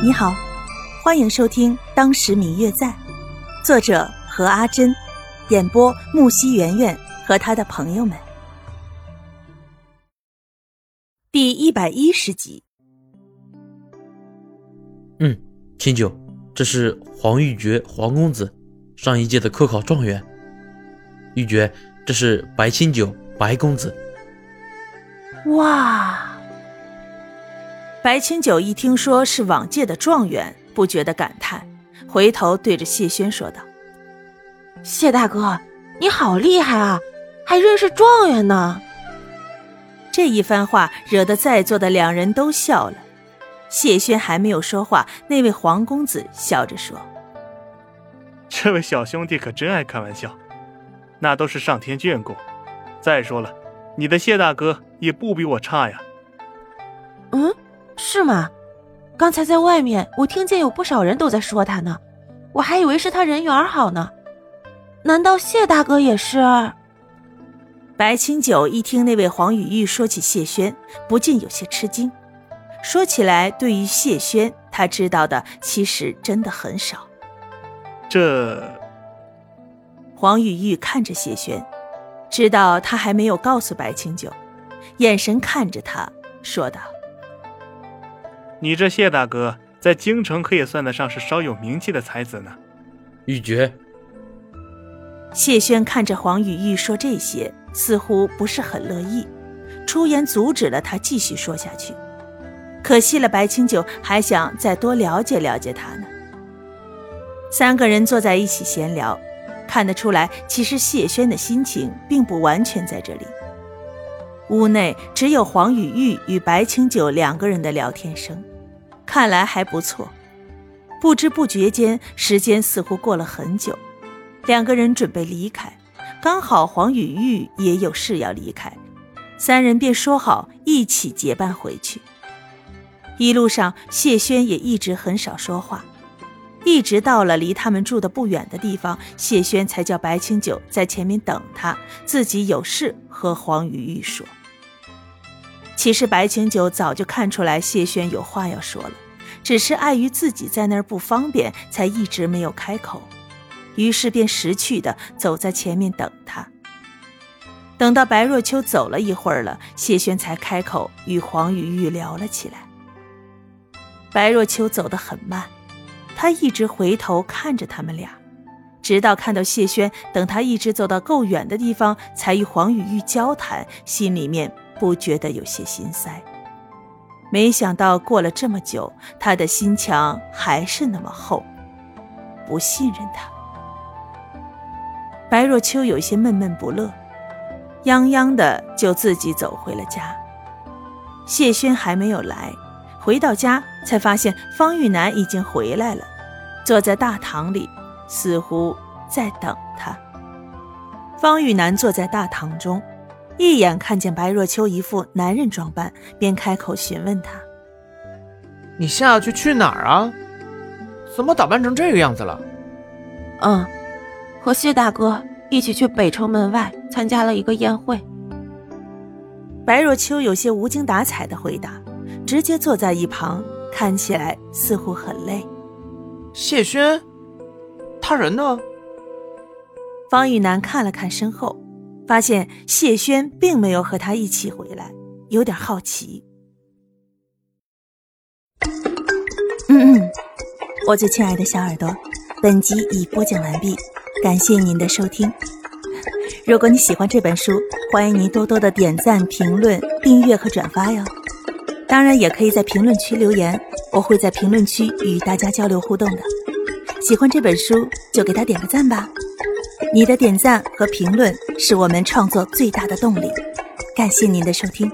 你好，欢迎收听《当时明月在》，作者何阿珍，演播木西圆圆和他的朋友们。第一百一十集。嗯，秦九，这是黄玉珏，黄公子，上一届的科考状元。玉珏，这是白清九，白公子。哇！白清九一听说是往届的状元，不觉得感叹，回头对着谢轩说道：“谢大哥，你好厉害啊，还认识状元呢。”这一番话惹得在座的两人都笑了。谢轩还没有说话，那位黄公子笑着说：“这位小兄弟可真爱开玩笑，那都是上天眷顾。再说了，你的谢大哥也不比我差呀。”嗯。是吗？刚才在外面，我听见有不少人都在说他呢，我还以为是他人缘好呢。难道谢大哥也是？白清九一听那位黄雨玉说起谢轩，不禁有些吃惊。说起来，对于谢轩，他知道的其实真的很少。这……黄雨玉看着谢轩，知道他还没有告诉白清九，眼神看着他，说道。你这谢大哥在京城可以算得上是稍有名气的才子呢。玉珏，谢轩看着黄雨玉说这些，似乎不是很乐意，出言阻止了他继续说下去。可惜了，白清九还想再多了解了解他呢。三个人坐在一起闲聊，看得出来，其实谢轩的心情并不完全在这里。屋内只有黄雨玉与白清九两个人的聊天声，看来还不错。不知不觉间，时间似乎过了很久，两个人准备离开，刚好黄雨玉也有事要离开，三人便说好一起结伴回去。一路上，谢轩也一直很少说话，一直到了离他们住的不远的地方，谢轩才叫白清九在前面等他，自己有事和黄雨玉说。其实白清九早就看出来谢轩有话要说了，只是碍于自己在那儿不方便，才一直没有开口。于是便识趣的走在前面等他。等到白若秋走了一会儿了，谢轩才开口与黄雨玉聊了起来。白若秋走得很慢，他一直回头看着他们俩，直到看到谢轩等他一直走到够远的地方，才与黄雨玉交谈，心里面。不觉得有些心塞，没想到过了这么久，他的心墙还是那么厚，不信任他。白若秋有些闷闷不乐，泱泱的就自己走回了家。谢轩还没有来，回到家才发现方玉楠已经回来了，坐在大堂里，似乎在等他。方玉楠坐在大堂中。一眼看见白若秋一副男人装扮，便开口询问他：“你下去去哪儿啊？怎么打扮成这个样子了？”“嗯，和谢大哥一起去北城门外参加了一个宴会。”白若秋有些无精打采的回答，直接坐在一旁，看起来似乎很累。谢轩，他人呢？方玉楠看了看身后。发现谢轩并没有和他一起回来，有点好奇。嗯嗯，我最亲爱的小耳朵，本集已播讲完毕，感谢您的收听。如果你喜欢这本书，欢迎您多多的点赞、评论、订阅和转发哟。当然，也可以在评论区留言，我会在评论区与大家交流互动的。喜欢这本书就给他点个赞吧。你的点赞和评论是我们创作最大的动力，感谢您的收听。